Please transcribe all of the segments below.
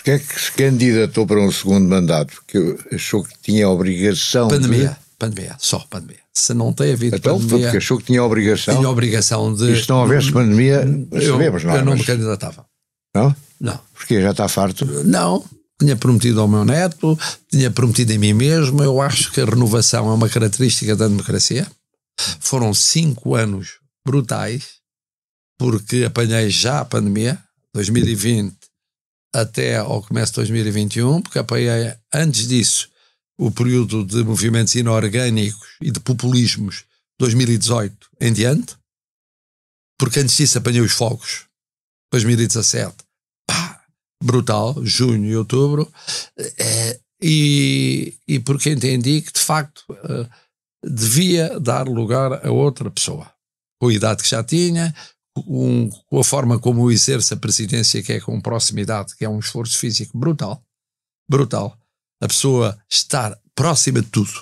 Porquê é que se candidatou para um segundo mandato? Porque achou que tinha a obrigação Pandemia, de... pandemia, só pandemia. Se não tem havido Então, pandemia, porque achou que tinha a obrigação. tinha obrigação de. E se não houvesse pandemia, eu, sabemos, não eu não me Mas- candidatava. Não? Não. Porque já está farto. Não. Tinha prometido ao meu neto, tinha prometido a mim mesmo. Eu acho que a renovação é uma característica da democracia. Foram cinco anos brutais, porque apanhei já a pandemia, 2020 até ao começo de 2021, porque apanhei antes disso o período de movimentos inorgânicos e de populismos 2018 em diante, porque antes disso apanhei os fogos, 2017, pá, brutal, junho e outubro, eh, e, e porque entendi que de facto eh, devia dar lugar a outra pessoa, com a idade que já tinha, um- com a forma como exerce a presidência, que é com proximidade, que é um esforço físico brutal, brutal. A pessoa estar próxima de tudo,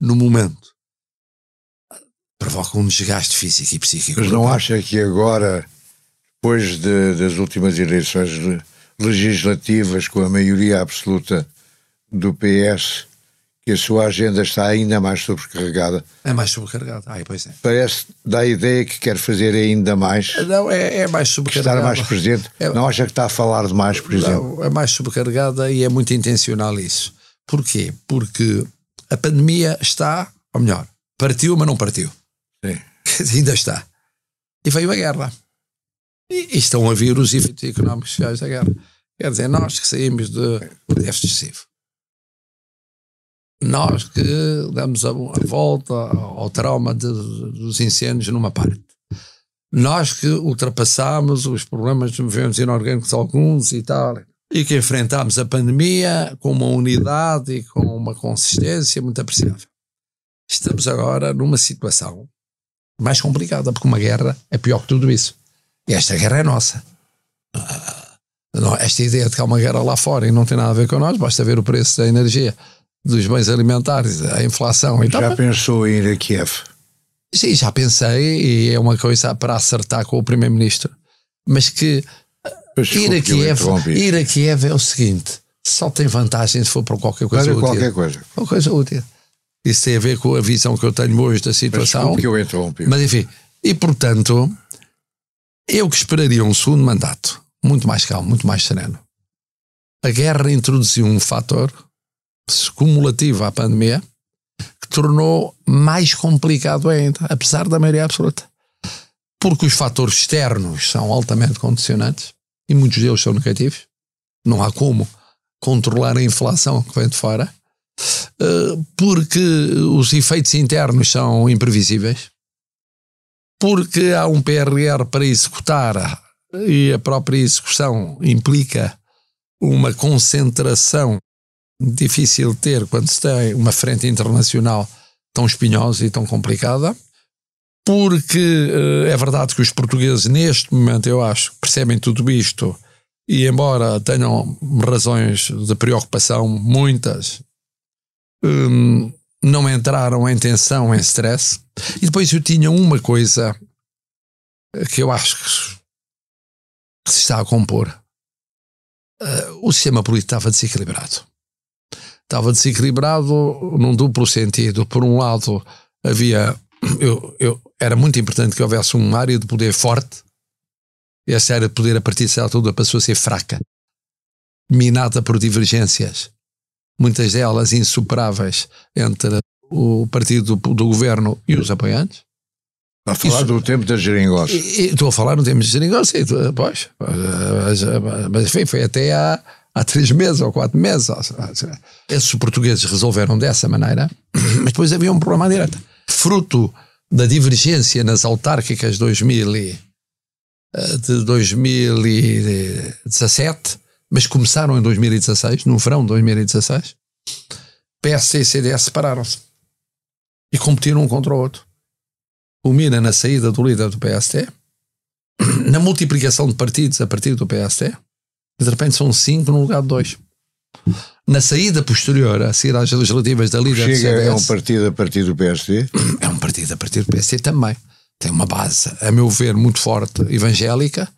no momento, provoca um desgaste físico e psíquico. Mas não brutal. acha que agora, depois de- das últimas eleições le- legislativas com a maioria absoluta do PS, que a sua agenda está ainda mais sobrecarregada? É mais sobrecarregado. Ai, pois é. Parece, dá a ideia que quer fazer ainda mais, Não, é, é mais que sobrecarregado. estar mais presente. É- Não acha que está a falar demais, por exemplo? Não, é mais sobrecarregada e é muito intencional isso. Porquê? Porque a pandemia está, ou melhor, partiu, mas não partiu. Sim. Ainda está. E veio a guerra. E, e estão a vir os efeitos económicos sociais da guerra. Quer dizer, nós que saímos de do déficit excessivo, nós que damos a, a volta ao trauma de- dos incêndios numa parte, nós que ultrapassámos os problemas de movimentos inorgânicos alguns e tal, e que enfrentámos a pandemia com uma unidade e com uma consistência muito apreciável. Estamos agora numa situação mais complicada, porque uma guerra é pior que tudo isso. E esta guerra é nossa. Ah, esta ideia de que há uma guerra lá fora e não tem nada a ver com nós, basta ver o preço da energia, dos bens alimentares, a inflação e tal. Já pensou em ir a Kiev? Sim, já pensei, e é uma coisa para acertar com o Primeiro-Ministro, mas que Mas ir a, Kiev, ir a Kiev é o seguinte: só tem vantagem se for para qualquer coisa Para útil. qualquer coisa. Uma coisa útil. Isso tem a ver com a visão que eu tenho hoje da Mas situação. desculpe que eu interrompi. Mas enfim, e portanto, eu que esperaria um segundo mandato muito mais calmo, muito mais sereno. A guerra introduziu um fator cumulativo à pandemia que tornou mais complicado ainda, apesar da maioria absoluta. Porque os fatores externos são altamente condicionantes e muitos deles são negativos. Não há como controlar a inflação que vem de fora. Eh, Porque os efeitos internos são imprevisíveis porque há um PRR para executar e a própria execução implica uma concentração difícil ter quando se tem uma frente internacional tão espinhosa e tão complicada. Porque eh, é verdade que os portugueses, neste momento, eu acho, percebem tudo isto e, embora tenham razões de preocupação, muitas, hum, não entraram em tensão, em stress. E depois eu tinha uma coisa que eu acho que se está a compor. Eh, o sistema político estava desequilibrado. Estava desequilibrado num duplo sentido. Por um lado, havia. Eu, eu, era muito importante que houvesse uma área de poder forte. E essa área de poder, a partir de certa altura, passou a ser fraca, minada por divergências, muitas delas insuperáveis, entre o partido do, do governo e os apoiantes. A falar Isso- do tempo da geringonça. Estou a falar no termos de geringonça, pois, mas, mas enfim, foi até há, há três meses ou quatro meses. Esses portugueses resolveram dessa maneira, mas depois havia um problema à direita. Fruto da divergência nas autárquicas 2000 e, eh, de 2017, mas começaram em 2016, no verão de 2016, PS e CDS separaram-se e competiram um contra o outro culmina na saída do líder do PST, na multiplicação de partidos a partir do PST, de repente são cinco no lugar de dois. Na saída posterior, a seguir às legislativas da líder do Chega é um CDS, partido a partir do PSD. é um partido a partir do PST também. Tem uma base, a meu ver, muito forte evangélica,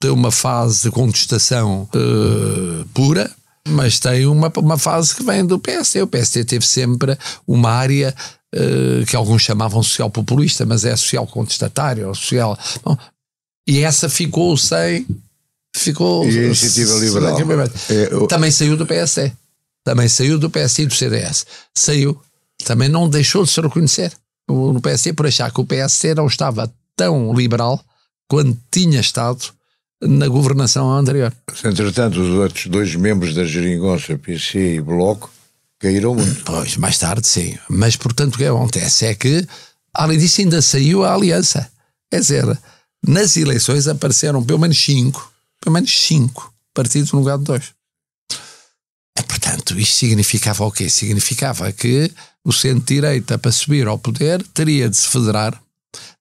tem uma fase de contestação uh, pura, mas tem uma, uma fase que vem do PSD. O PSD teve sempre uma área uh, que alguns chamavam social populista, mas é social contestatário, social. Bom, e essa ficou sem. Ficou. E a iniciativa liberal. É, Também saiu do PSD. Também saiu do PSD e do CDS. Saiu. Também não deixou de se reconhecer no PSD por achar que o PSD não estava tão liberal quando tinha estado na governação anterior. Entretanto, os outros dois membros da Geringonça, PC e Bloco, caíram muito. Pois, mais tarde sim. Mas, portanto, o que acontece é que, além disso, ainda saiu a aliança. Quer dizer, nas eleições apareceram pelo menos cinco, pelo menos cinco partidos no lugar de dois. E, portanto, isto significava o quê? Significava que o centro-direita, para subir ao poder, teria de se federar,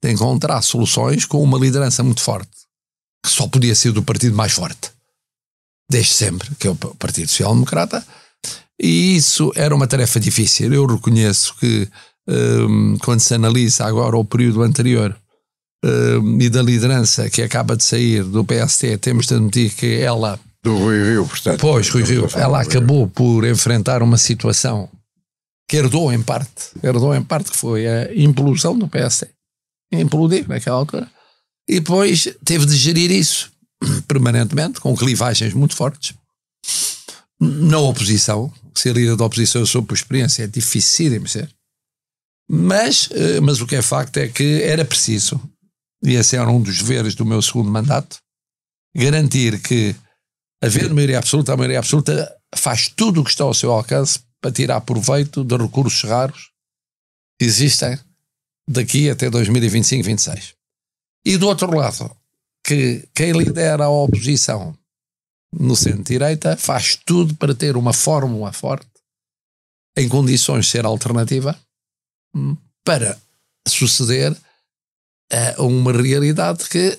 de encontrar soluções com uma liderança muito forte, que só podia ser do partido mais forte, desde sempre, que é o Partido Social Democrata, e isso era uma tarefa difícil. Eu reconheço que, um, quando se analisa agora o período anterior um, e da liderança que acaba de sair do PST, temos de admitir que ela. Do Rui Rio, portanto. Pois, Rui Rio. Ela acabou por enfrentar uma situação que herdou em parte, herdou em parte que foi a implosão do PSD. Implodiu naquela altura. E depois teve de gerir isso permanentemente, com clivagens muito fortes. Na oposição, ser líder da oposição sob por experiência é difícil de ser. Mas, eh, mas o que é facto é que era preciso, e esse era um dos deveres do meu segundo mandato, garantir que, havendo maioria absoluta, a maioria absoluta faz tudo o que está ao seu alcance para tirar proveito de recursos raros que existem daqui até 2025, 26. E do outro lado, que quem lidera a oposição no centro-direita faz tudo para ter uma fórmula forte em condições de ser alternativa hum, para suceder a uma realidade que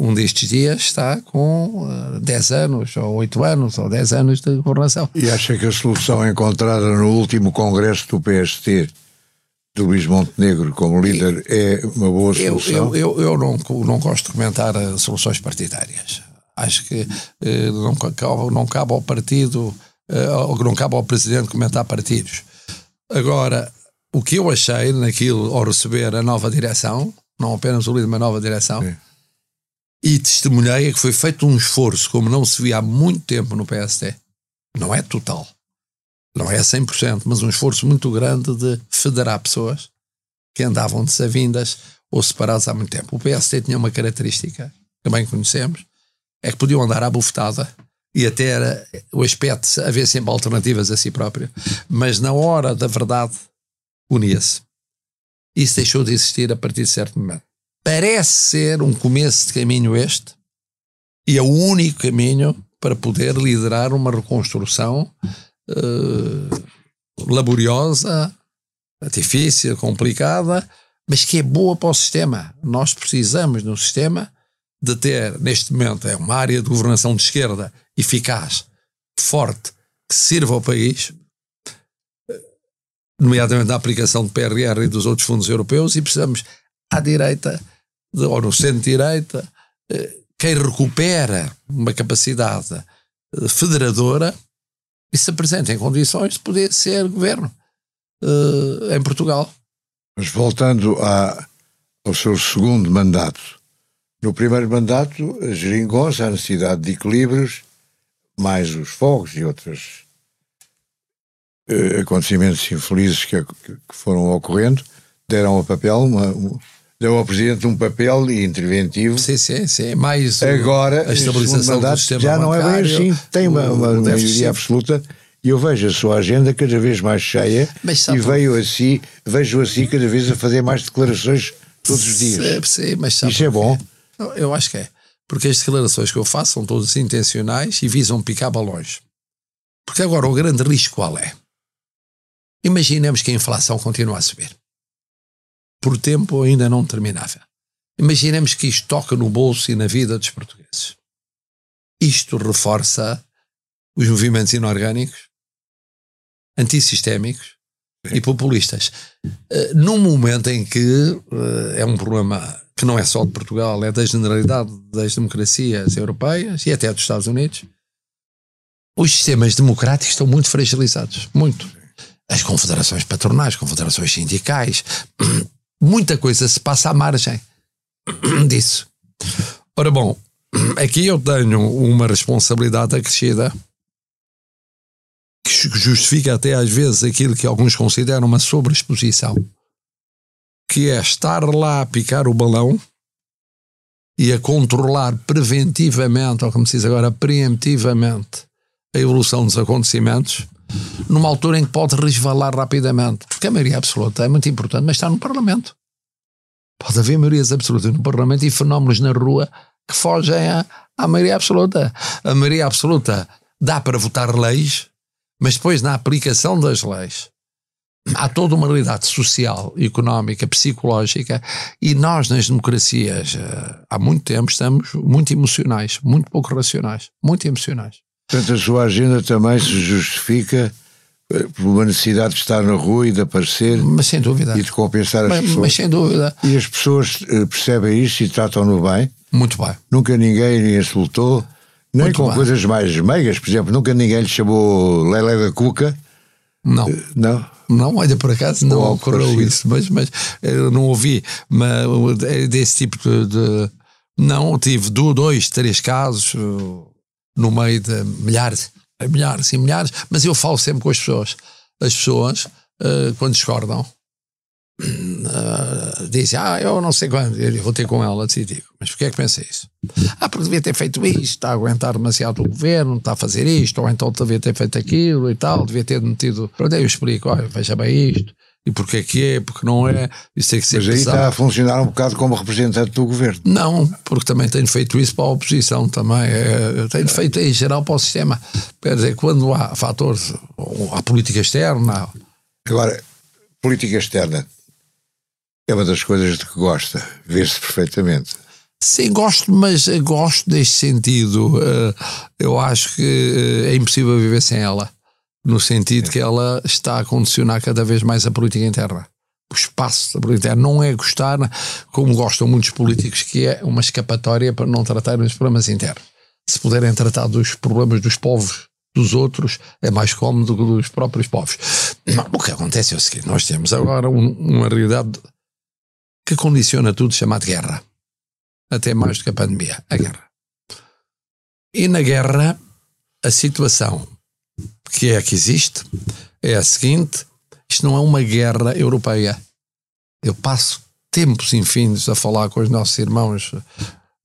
um destes dias está com uh, eh, 10 anos, ou 8 anos, ou 10 anos de governação. E acha que a solução encontrada no último congresso do PST, de Luís Montenegro como líder, é uma boa solução? Eu, eu, eu, eu não, não gosto de comentar eh, soluções partidárias. Acho que uh, não, cabe, não cabe ao partido, uh, não cabe ao presidente comentar partidos. Agora, o que eu achei naquilo ao receber a nova direção, não apenas o líder, mas a nova direção. Sim e testemunhei que foi feito um esforço como não se via há muito tempo no PSD. Não é total, não é 100%, mas um esforço muito grande de federar pessoas que andavam desavindas ou separadas há muito tempo. O PSD tinha uma característica que bem conhecemos, é que podiam andar à bufetada e até era o aspecto de haver sempre alternativas a si próprio, mas na hora da verdade unia-se. Isso deixou de existir a partir de certo momento. Parece ser um começo de caminho este, e é o único caminho para poder liderar uma reconstrução uh, laboriosa, difícil, complicada, mas que é boa para o sistema. Nós precisamos um sistema de ter, neste momento, é uma área de governação de esquerda eficaz, forte, que sirva ao país, nomeadamente na aplicação do PRR e dos outros fundos europeus, e precisamos à direita ou no centro-direita, eh, quem recupera uma capacidade eh, federadora e se apresenta em condições de poder ser governo uh, em Portugal. Mas voltando a, ao seu segundo mandato, no primeiro mandato, geringonça, a necessidade de equilíbrios, mais os fogos e outros uh, acontecimentos infelizes que, que, foram ocorrendo, deram ao papel uma, deu ao Presidente um papel interventivo. Sim, sim, sim. Mais Agora, a estabilização mandato, do sistema já não é bem assim. Tem uma, uma maioria absoluta e eu vejo a sua agenda cada vez mais cheia e veio assim, vejo assim cada vez a fazer mais declarações todos os dias. Sim, mas Isso é bom? Eu acho que é. Porque as declarações que eu faço são todas intencionais e visam picar balões. Porque agora o grande risco qual é? Imaginemos que a inflação continua a subir por tempo ainda não terminava. Imaginemos que isto toca no bolso e na vida dos portugueses. Isto reforça os movimentos inorgânicos, antissistémicos e populistas. Uh, num momento em que uh, é um problema que não é só de Portugal, é da generalidade das democracias europeias e até dos Estados Unidos, os sistemas democráticos estão muito fragilizados. Muito. As confederações patronais, confederações sindicais, muita coisa se passa à margem disso. Ora bom, aqui eu tenho uma responsabilidade acrescida que justifica até às vezes aquilo que alguns consideram uma sobreexposição, que é estar lá a picar o balão e a controlar preventivamente, ou como se diz agora, preemptivamente, a evolução dos acontecimentos, numa altura em que pode resvalar rapidamente. Porque a maioria absoluta é muito importante, mas está no Parlamento. Pode haver maiorias absolutas no Parlamento e fenómenos na rua que fogem à, à maioria absoluta. A maioria absoluta dá para votar leis, mas depois na aplicação das leis há toda uma realidade social, económica, psicológica e nós nas democracias eh, há muito tempo estamos muito emocionais, muito pouco racionais, muito emocionais. Portanto, a sua agenda também se justifica eh, por uma necessidade de estar na rua e de aparecer mas sem dúvida. e de compensar as mas, pessoas. Mas sem dúvida. E as pessoas eh, percebem isso e tratam-no bem. Muito bem. Nunca ninguém insultou, nem Muito com bem. coisas mais meigas. Por exemplo, nunca ninguém lhe chamou Lele da Cuca. Não. Não? Não, olha, por acaso não Ou ocorreu parecido. isso, mas, mas eu não ouvi mas, é desse tipo de, de- Não, tive do- dois, três casos no meio de milhares, milhares e milhares, mas eu falo sempre com as pessoas. As pessoas, uh, quando discordam, uh, dizem, ah, eu não sei quando, eu vou ter com ela, e digo, mas porquê é que pensa isso? Ah, porque devia ter feito isto, está a aguentar demasiado o governo, está a fazer isto, ou então devia ter feito aquilo e tal, devia ter metido. Pronto, eu explico, olha, veja bem isto, e porquê é que é, porque não é, isso tem que ser Mas aí pesado. está a funcionar um bocado como representante do governo. Não, porque também tenho feito isso para a oposição também. É, tenho feito em geral para o sistema. Quer dizer, quando há fatores, ou há política externa, Agora, política externa é uma das coisas de que gosta, vê-se perfeitamente. Sim, gosto, mas gosto deste sentido. eh, Eu acho que eh, é impossível viver sem ela. No sentido que ela está a condicionar cada vez mais a política interna. O espaço da política interna não é gostar, como gostam muitos políticos, que é uma escapatória para não tratarem os problemas internos. Se puderem tratar dos problemas dos povos dos outros, é mais cómodo do que dos próprios povos. Não, o que acontece é o seguinte: nós temos agora um- uma realidade que condiciona tudo, chamada guerra até mais do que a pandemia, a guerra. E na guerra, a situação que é a que existe é a seguinte: isto não é uma guerra europeia. Eu passo tempos infindos a falar com os nossos irmãos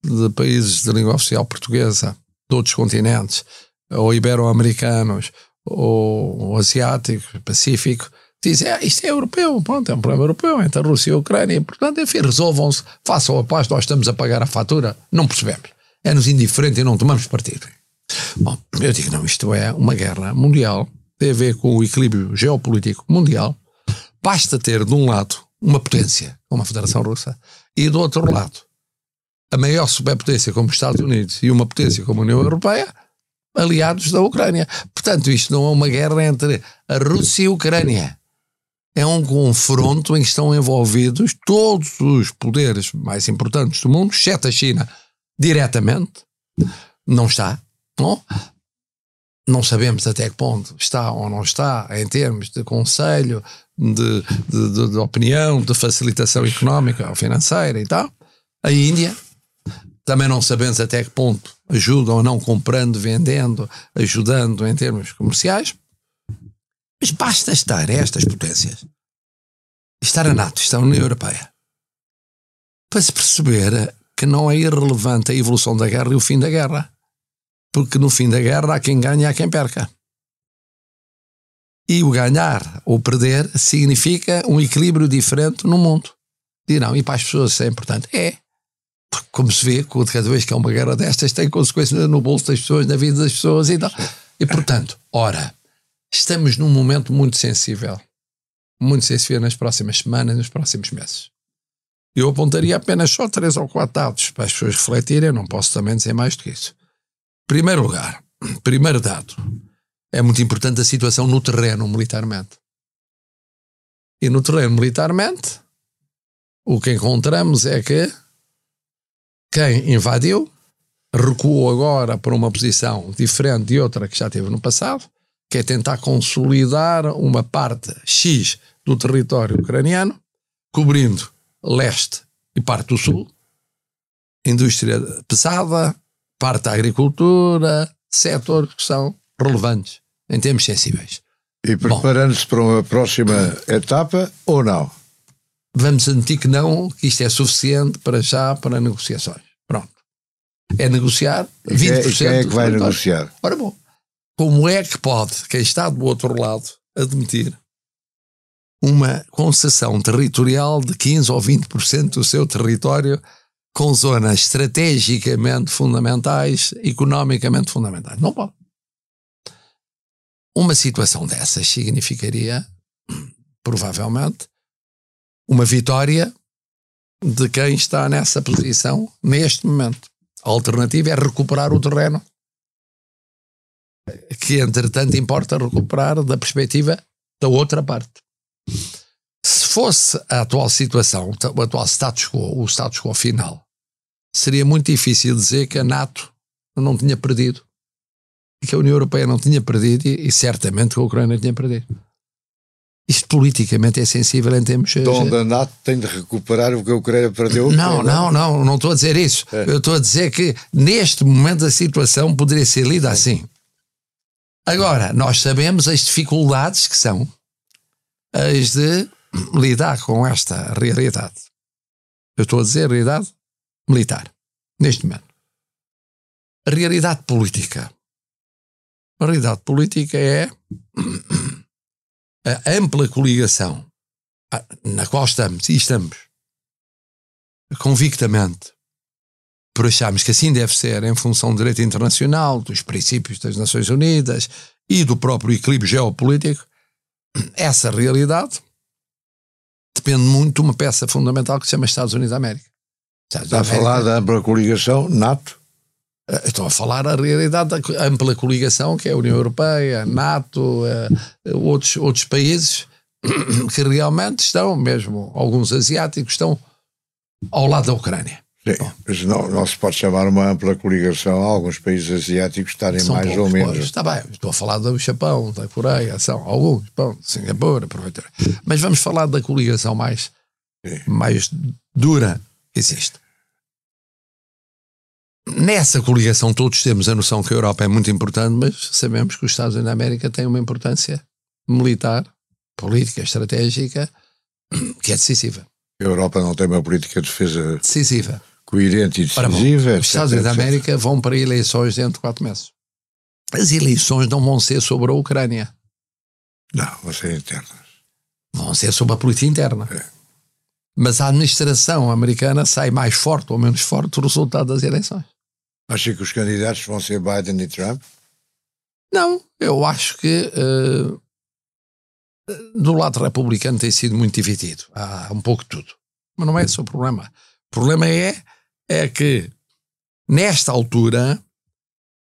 de países de língua oficial portuguesa, de outros continentes, ou ibero-americanos, ou, asiáticos, pacífico, dizem, ah, isto é europeu, pronto, é um problema europeu entre a Rússia e a Ucrânia, portanto, enfim, resolvam-se, façam a paz, nós estamos a pagar a fatura, não percebemos. É-nos indiferente e não tomamos partido. Bom, eu digo, não, isto é uma guerra mundial, tem a ver com o equilíbrio geopolítico mundial, basta ter de um lado uma potência, como a Federação Russa, e do outro lado a maior superpotência como os Estados Unidos e uma potência como a União Europeia, aliados da Ucrânia. Portanto, isto não é uma guerra entre a Rússia e a Ucrânia. É um confronto em que estão envolvidos todos os poderes mais importantes do mundo, exceto a China, diretamente. Não está. Não? Não sabemos até que ponto está ou não está em termos de conselho, de, de, de- opinião, de facilitação económica ou financeira e tal. A Índia, também não sabemos até que ponto ajuda ou não comprando, vendendo, ajudando em termos comerciais. Mas basta estar estas potências, estar a NATO, estar a União Europeia, para se perceber que não é irrelevante a evolução da guerra e o fim da guerra. Porque no fim da guerra há quem ganha e há quem perca. E o ganhar ou perder significa um equilíbrio diferente no mundo. Dirão, e para as pessoas isso é importante? É. Porque, como se vê, cada vez que há uma guerra destas, tem consequências no bolso das pessoas, na vida das pessoas e tal. E, portanto, ora, estamos num momento muito sensível. Muito sensível nas próximas semanas, nos próximos meses. Eu apontaria apenas só três ou quatro dados para as pessoas refletirem, eu não posso também dizer mais do que isso. Primeiro lugar, primeiro dado, é muito importante a situação no terreno militarmente. E no terreno militarmente, o que encontramos é que quem invadiu recuou agora para uma posição diferente de outra que já teve no passado, que é tentar consolidar uma parte X do território ucraniano, cobrindo leste e parte do sul, indústria pesada, parte da agricultura, setores que são relevantes em termos sensíveis. E preparando-se para uma próxima etapa ou não? Vamos admitir que não, que isto é suficiente para já para negociações. Pronto. É negociar 20%. E quem é que vai negociar? Ora bom, como é que pode quem está do outro lado admitir uma concessão territorial de 15 ou 20% do seu território com zonas estrategicamente fundamentais, economicamente fundamentais? Não pode. Uma situação dessas significaria, provavelmente, uma vitória de quem está nessa posição neste momento. A alternativa é recuperar o terreno, que entretanto importa recuperar da perspectiva da outra parte. Se fosse a atual situação, o atual status quo, o status quo final, seria muito difícil dizer que a NATO não tinha perdido que a União Europeia não tinha perdido e, e certamente que a Ucrânia tinha perdido. Isto politicamente é sensível em termos. Então a NATO tem de recuperar o que a Ucrânia perdeu? Não, não, não, não estou a dizer isso. É. Eu estou a dizer que neste momento a situação poderia ser lida assim. Agora, nós sabemos as dificuldades que são as de lidar com esta realidade. Eu estou a dizer realidade militar, neste momento. A realidade política a realidade política é a ampla coligação na qual estamos e estamos convictamente por acharmos que assim deve ser em função do direito internacional, dos princípios das Nações Unidas e do próprio equilíbrio geopolítico, essa realidade depende muito de uma peça fundamental que se chama Estados Unidos da América. Está a falar da ampla coligação NATO? Eh, estou a falar a realidade da ampla coligação, que é a União Europeia, a NATO, a, eh, outros, outros países que realmente estão, mesmo alguns asiáticos, estão ao lado da Ucrânia. Sim, mas não, não se pode chamar uma ampla coligação alguns países asiáticos estarem São mais poucos, ou menos. Está bem, estou a falar do Japão, da Coreia, são alguns, bom, Singapura, porventura. Mas vamos falar da coligação mais, mais dura existe. Nessa coligação todos temos a noção que a Europa é muito importante, mas sabemos que os Estados Unidos da América têm uma importância militar, política, estratégica, que é decisiva. A Europa não tem uma política de defesa decisiva, coerente e decisiva. Os Estados Unidos da América vão para eleições dentro de quatro meses. As eleições não vão ser sobre a Ucrânia. Não, vão ser internas. Vão ser sobre a política interna. É. Mas a administração americana sai mais forte ou menos forte do resultado das eleições. Acha que os candidatos vão ser Biden e Trump? Não, eu acho que uh, do lado republicano tem sido muito dividido. Há um pouco de tudo. Mas não é esse o problema. O problema é, é que, nesta altura,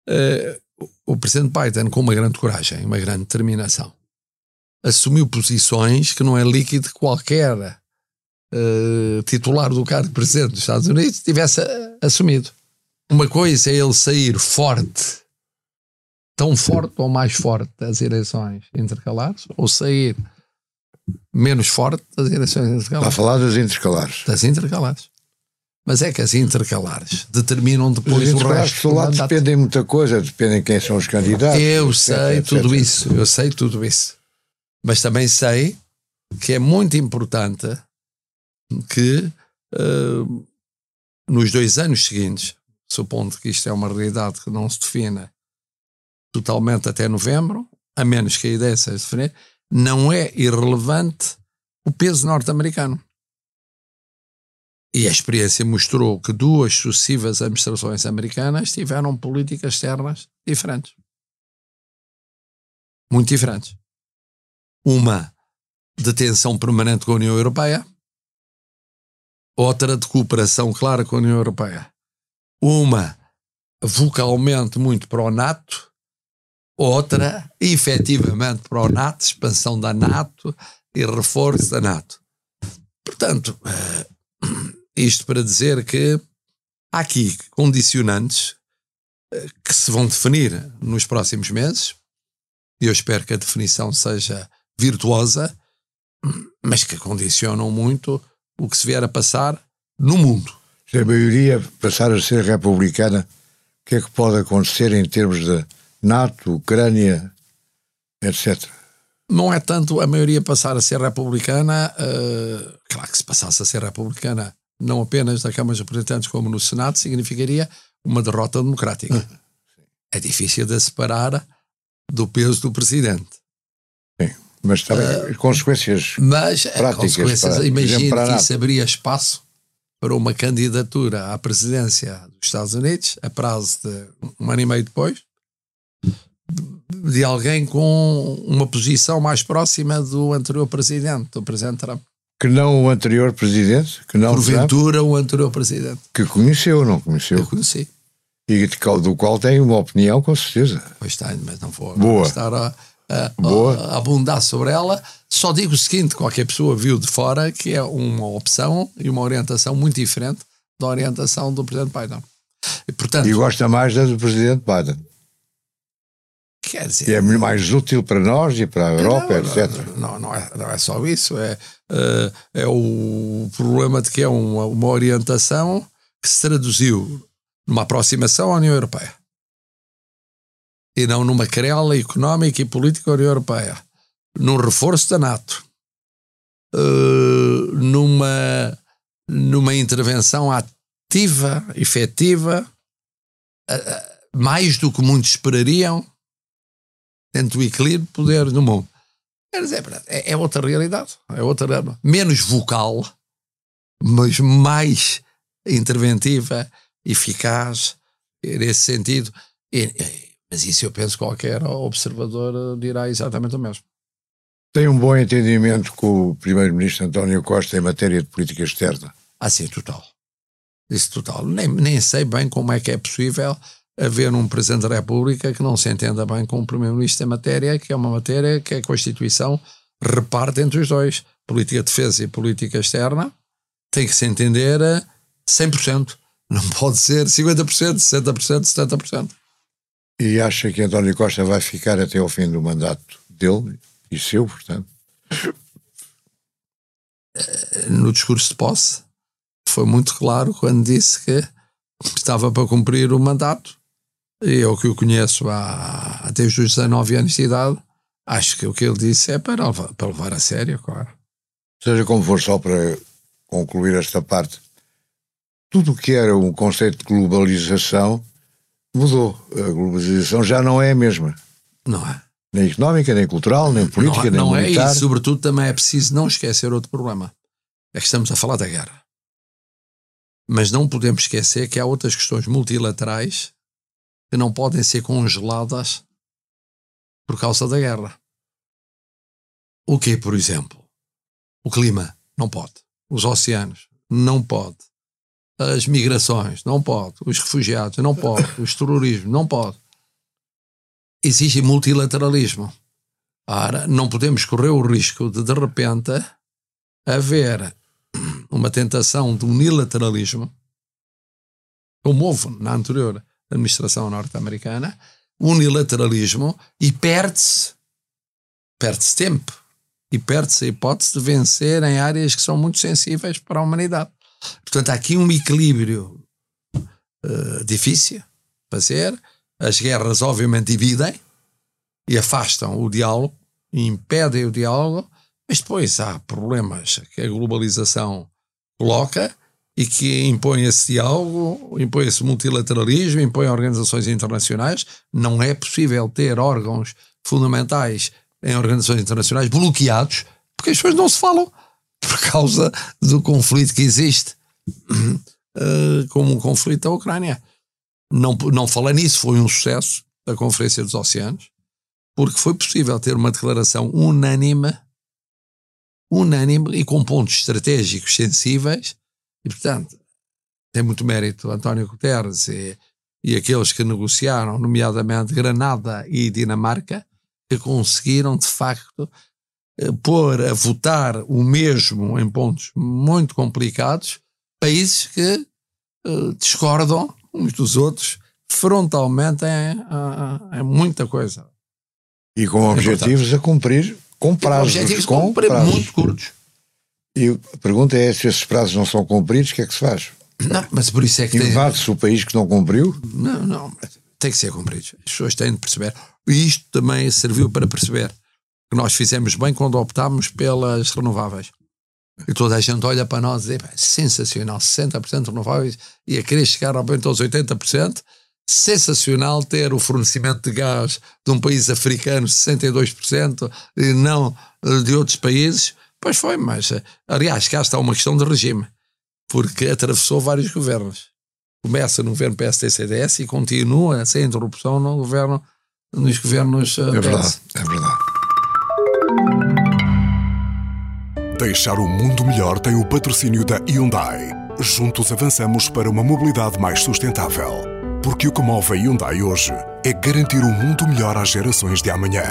uh, o presidente Biden, com uma grande coragem, uma grande determinação, assumiu posições que não é líquido qualquer uh, titular do cargo de presidente dos Estados Unidos tivesse assumido. Uma coisa é ele sair forte, tão forte ou mais forte das eleições intercalares, ou sair menos forte das eleições intercalares. Está a falar das intercalares. Das intercalares. Mas é que as intercalares determinam depois o resto do lado dependem de muita coisa, dependem quem são os candidatos. Eu sei etc, tudo etc. isso, eu sei tudo isso. Mas também sei que é muito importante que uh, nos dois anos seguintes supondo que isto é uma realidade que não se defina totalmente até novembro, a menos que a ideia seja definir, não é irrelevante o peso norte-americano. E a experiência mostrou que duas sucessivas administrações americanas tiveram políticas externas diferentes. Muito diferentes. Uma de tensão permanente com a União Europeia, outra de cooperação clara com a União Europeia uma vocalmente muito para o NATO, outra efetivamente para o NATO, expansão da NATO e reforço da NATO. Portanto, eh, isto para dizer que há aqui condicionantes eh, que se vão definir nos próximos meses. E eu espero que a definição seja virtuosa, mas que condicionam muito o que se vier a passar no mundo. Se a maioria passar a ser republicana, o que é que pode acontecer em termos de NATO, Ucrânia, etc? Não é tanto a maioria passar a ser republicana, uh, claro que se passasse a ser republicana, não apenas na Câmara dos Representantes como no Senado, significaria uma derrota democrática. é difícil de separar do peso do presidente. Mas também uh, consequências mas, práticas. Consequências, para, imagine que isso abria espaço para uma candidatura à presidência dos Estados Unidos, a prazo de um ano e meio depois, de alguém com uma posição mais próxima do anterior presidente, do presidente Trump. Que não o anterior presidente? Que não Porventura Trump, o anterior presidente. Que conheceu, não conheceu? Eu conheci. E do qual tem uma opinião, com certeza. Pois tenho, mas não vou Boa. estar a, a, abundar sobre ela. Só digo o seguinte: qualquer pessoa viu de fora que é uma opção e uma orientação muito diferente da orientação do presidente Biden. E, portanto, e gosta mais da do presidente Biden. Quer dizer, que é mais útil para nós e para a Europa, não, etc. Não, não, é, não é só isso. É, uh, é o problema de que é uma, uma orientação que se traduziu numa aproximação à União Europeia e não numa querela económica e política à União Europeia, num reforço da NATO, uh, numa, numa intervenção ativa, efetiva, uh, mais do que muitos esperariam dentro do equilíbrio de poder no mundo. Dizer, é, é outra realidade, é outra menos vocal, mas mais interventiva, eficaz, nesse sentido. E, mas isso eu penso que qualquer observador dirá exatamente o mesmo. Tem um bom entendimento com o primeiro-ministro António Costa em matéria de política externa? Ah, sim, total. Isso total. Nem, nem sei bem como é que é possível haver um Presidente da República que não se entenda bem com o Primeiro-Ministro em matéria, que é uma matéria que a Constituição reparte entre os dois. Política de defesa e política externa tem que se entender a 100%. Não pode ser 50%, 60%, 70%. E acha que António Costa vai ficar até ao fim do mandato dele e seu, portanto? No discurso de posse, foi muito claro quando disse que estava para cumprir o mandato eu que o conheço há, desde os 19 anos de idade, acho que o que ele disse é para para levar a sério, claro. Seja como for, só para concluir esta parte, tudo o que era um conceito de globalização mudou. A globalização já não é a mesma. Não é. Nem económica, nem cultural, nem política, não, nem não militar. Não é, e sobretudo também é preciso não esquecer outro problema. É que estamos a falar da guerra. Mas não podemos esquecer que há outras questões multilaterais que não podem ser congeladas por causa da guerra. O que, por exemplo? O clima não pode. Os oceanos não pode. As migrações não pode. Os refugiados não pode. Os terrorismos não pode. Exige multilateralismo. Ora, não podemos correr o risco de, de repente, haver uma tentação de unilateralismo, como houve na anterior administração norte-americana, unilateralismo e perde-se perde-se tempo e perde-se a hipótese de vencer em áreas que são muito sensíveis para a humanidade. Portanto, há aqui um equilíbrio uh, difícil fazer. As guerras, obviamente, dividem e afastam o diálogo, e impedem o diálogo, mas depois há problemas que a globalização coloca e que impõe esse diálogo, impõe esse multilateralismo, impõe organizações internacionais. Não é possível ter órgãos fundamentais em organizações internacionais bloqueados porque as pessoas não se falam por causa do conflito que existe, uh, como um conflito da Ucrânia. Não, não falar nisso foi um sucesso da Conferência dos Oceanos, porque foi possível ter uma declaração unânime, unânime e com pontos estratégicos sensíveis e, portanto, tem muito mérito António Guterres e, e aqueles que negociaram, nomeadamente Granada e Dinamarca, que conseguiram, de facto, eh, pôr a votar o mesmo em pontos muito complicados países que uh, discordam uns dos outros frontalmente é, é, é muita coisa. E com é objetivos a cumprir, com prazos. Objetivos com cumprir prazos. muito curtos. E a pergunta é: se esses prazos não são cumpridos, o que é que se faz? Não, mas por isso é que. Invade-se tem... o país que não cumpriu? Não, não. Tem que ser cumprido. As pessoas têm de perceber. E isto também serviu para perceber que nós fizemos bem quando optámos pelas renováveis. E toda a gente olha para nós e diz: sensacional, 60% renováveis e a querer chegar ao aos 80%. Sensacional ter o fornecimento de gás de um país africano 62% e não de outros países. Pois foi, mas aliás, cá está uma questão de regime, porque atravessou vários governos. Começa no governo PST-CDS e continua sem interrupção no governo, nos governos. Eh, é verdade, é verdade. Deixar o mundo melhor tem o patrocínio da Hyundai. Juntos avançamos para uma mobilidade mais sustentável. Porque o que move a Hyundai hoje é garantir um mundo melhor às gerações de amanhã.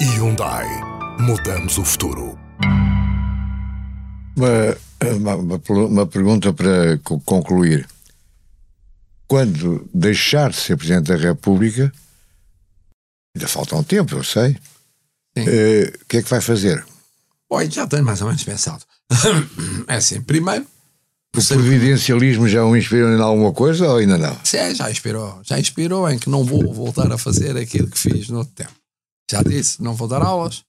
Hyundai. Mudamos o futuro. Uma, uma, uma pergunta para concluir. Quando deixar de ser Presidente da República, ainda falta um tempo, eu sei, eh, o uh, que é que vai fazer? Olha, já tenho mais ou menos pensado. é assim, primeiro. O providencialismo já o inspirou em alguma coisa ou ainda não? Sim, já inspirou. Já inspirou em que não vou voltar a fazer aquilo que fiz no outro tempo. Já disse, não vou dar aulas,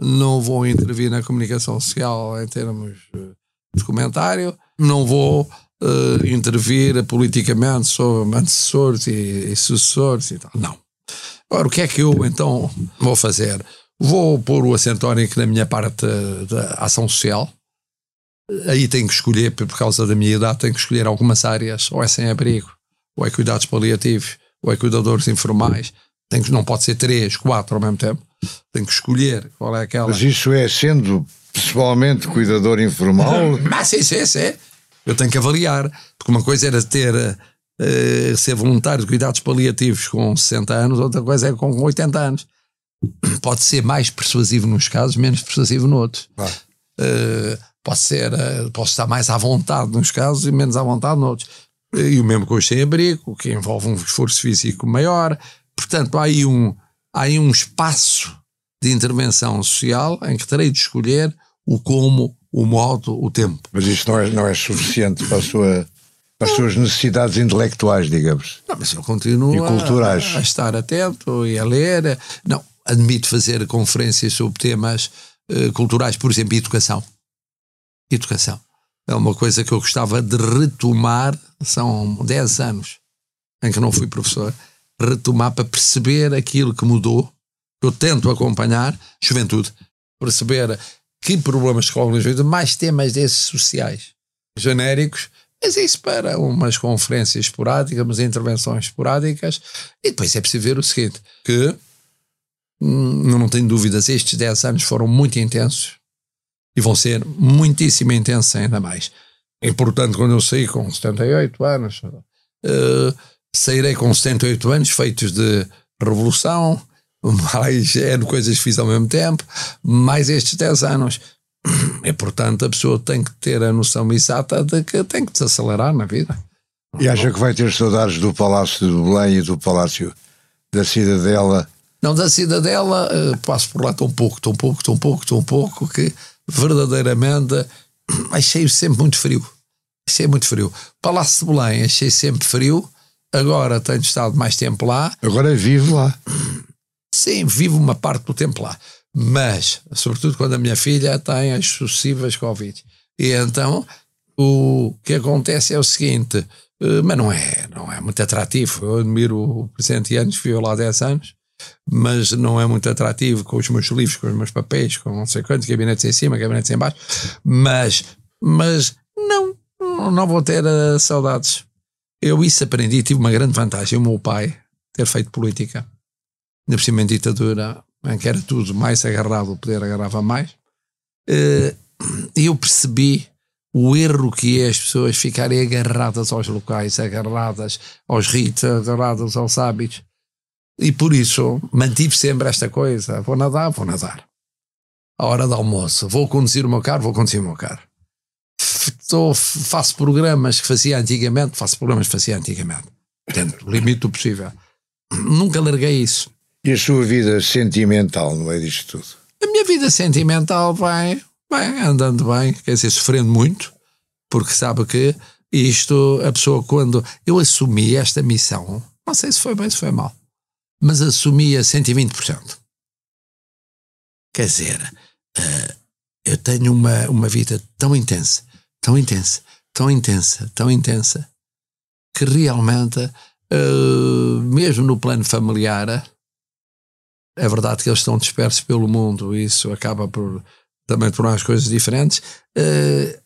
não vou intervir na comunicação social em termos eh, de comentário, não vou uh, intervir politicamente sobre antecessores e, e sucessores e tal. Não. Agora, o que é que eu então vou fazer? Vou pôr o acento na minha parte da ação social. Aí tenho que escolher, por causa da minha idade, tenho que escolher algumas áreas, ou é sem abrigo, ou é cuidados paliativos, ou é cuidadores informais. Tenho que, não pode ser três, quatro ao mesmo tempo. Tenho que escolher qual é aquela. Mas isso é sendo pessoalmente cuidador informal? Mas sim, sim, sim. Eu tenho que avaliar, porque uma coisa era ter uh, ser voluntário de cuidados paliativos com 60 anos, outra coisa é com 80 anos pode ser mais persuasivo nos casos, menos persuasivo noutros. Ah. Uh, pode ser, uh, posso estar mais à vontade nos casos e menos à vontade noutros. E o mesmo com os sem-abrigo, que envolve um esforço físico maior. Portanto, há aí um, há aí um espaço de intervenção social em que terei de escolher o como, o modo, o tempo. Mas isto não é, não é suficiente para, sua, para as suas necessidades intelectuais, digamos. Não, mas eu continuo e culturais. A, a estar atento e a ler. Não, admito fazer conferências sobre temas uh, culturais, por exemplo, educação. Educação. É uma coisa que eu gostava de retomar, são 10 anos em que não fui professor, retomar para perceber aquilo que mudou. Eu tento acompanhar, juventude, perceber que problemas correm na juventude, mais temas desses sociais, genéricos, mas isso para umas conferências esporádicas, umas intervenções esporádicas, e depois é preciso ver o seguinte, que não tenho dúvidas, estes 10 anos foram muito intensos e vão ser muitíssimo intensos ainda mais. E portanto, quando eu saí com 78 anos, uh, sairei com 78 anos feitos de revolução, mais é de coisas que fiz ao mesmo tempo, mais estes 10 anos. E portanto, a pessoa tem que ter a noção exata de que tem que desacelerar na vida. E acha que vai ter saudades do Palácio de Belém e do Palácio da Cidadela não, da Cidadela uh, passo por lá tão pouco, tão pouco, tão pouco, tão pouco, que verdadeiramente achei sempre muito frio. Achei muito frio. Palácio de Belém achei sempre frio. Agora tenho estado mais tempo lá. Agora vivo lá. Sim, vivo uma parte do tempo lá. Mas, sobretudo quando a minha filha tem as sucessivas Covid. E então, o que acontece é o seguinte, uh, mas não é, não é muito atrativo. Eu admiro o presidente Yanes, viveu lá 10 anos mas não é muito atrativo com os meus livros, com os meus papéis, com não sei quantos, gabinetes em cima, gabinetes em baixo, mas, mas não, não vou ter uh, saudades. Eu isso aprendi, tive uma grande vantagem, o meu pai ter feito política, na cima em ditadura, em que era tudo mais agarrado, o poder agarrava mais, uh, eu percebi o erro que é as pessoas ficarem agarradas aos locais, agarradas aos ritos, agarradas aos hábitos, e por isso mantive sempre esta coisa: vou nadar, vou nadar. A hora do almoço, vou conduzir o meu carro, vou conduzir o meu carro. Tô, faço programas que fazia antigamente, faço programas que fazia antigamente. Tento, limite o possível. Nunca larguei isso. E a sua vida sentimental no meio disto tudo? A minha vida sentimental vai, vai andando bem, quer dizer, sofrendo muito, porque sabe que isto, a pessoa, quando eu assumi esta missão, não sei se foi bem, se foi mal, mas assumi a 120%. Quer dizer, uh, eu tenho uma, uma vida tão intensa, tão intensa, tão intensa, tão intensa, que realmente, uh, mesmo no plano familiar, é verdade que eles estão dispersos pelo mundo, e isso acaba por também tornar as coisas diferentes. Uh,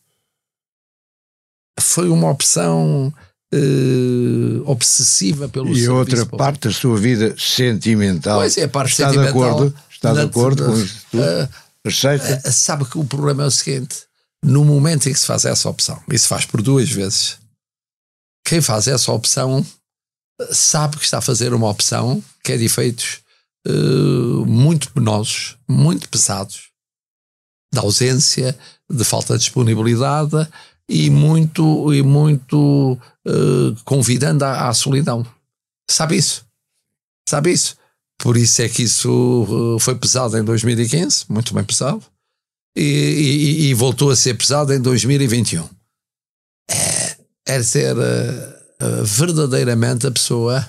foi uma opção uh, obsessiva pelo E a outra parte da sua vida sentimental. Pois é, a parte está sentimental. De acordo, está de acordo com isso? Uh? Uh, sabe que o problema é o seguinte: no momento em que se faz essa opção, e se faz por duas vezes, quem faz essa opção sabe que está a fazer uma opção que é de efeitos muito penosos, muito pesados, de ausência, de falta de disponibilidade e muito, e muito uh, convidando à, à, solidão. Sabe isso? Sabe isso? Por isso é que isso uh, foi pesado em 2015, muito bem pesado, e, e, e voltou a ser pesado em 2021. É, é ser uh, verdadeiramente a pessoa,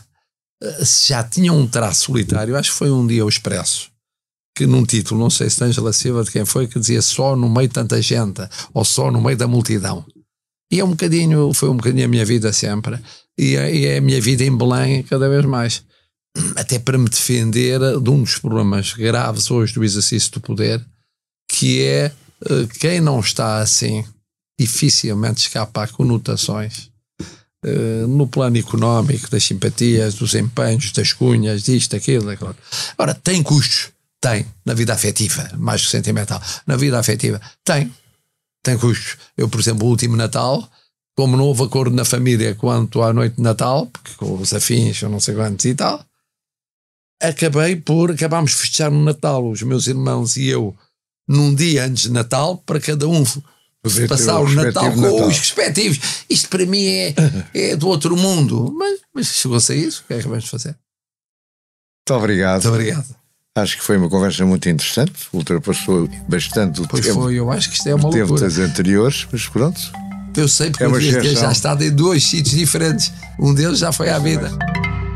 se já tinha um traço solitário, acho que foi um dia o expresso que num título, não sei se Angela Silva de quem foi, que dizia só no meio de tanta gente, ou só no meio da multidão. E é um bocadinho, foi um bocadinho a minha vida sempre, e é, e é a minha vida em Belém cada vez mais. Até para me defender de um dos problemas graves hoje do exercício do poder, que é eh, quem não está assim dificilmente escapa a conotações uh, no plano económico, das simpatias, dos empenhos, das cunhas, disto, aquilo, aquilo. Ora, tem custos tem na vida afetiva, mais que sentimental. Na vida afetiva, tem. Tem custos. Eu, por exemplo, o último Natal, como não houve acordo na família quanto à noite de Natal, porque com os afins, eu não sei quantos e tal, acabei por. Acabámos de festejar no Natal, os meus irmãos e eu, num dia antes de Natal, para cada um passar o, Natal com Natal. os respectivos. Isto para mim é, é do outro mundo. Mas, mas chegou-se a isso, o que é que vamos fazer? Muito obrigado. Muito obrigado. Acho que foi uma conversa muito interessante, ultrapassou bastante o pois tempo. foi, eu acho que isto é uma tempo loucura. das anteriores, mas pronto. Eu sei porque é eu já estado em dois sítios diferentes. Um deles já foi à vida.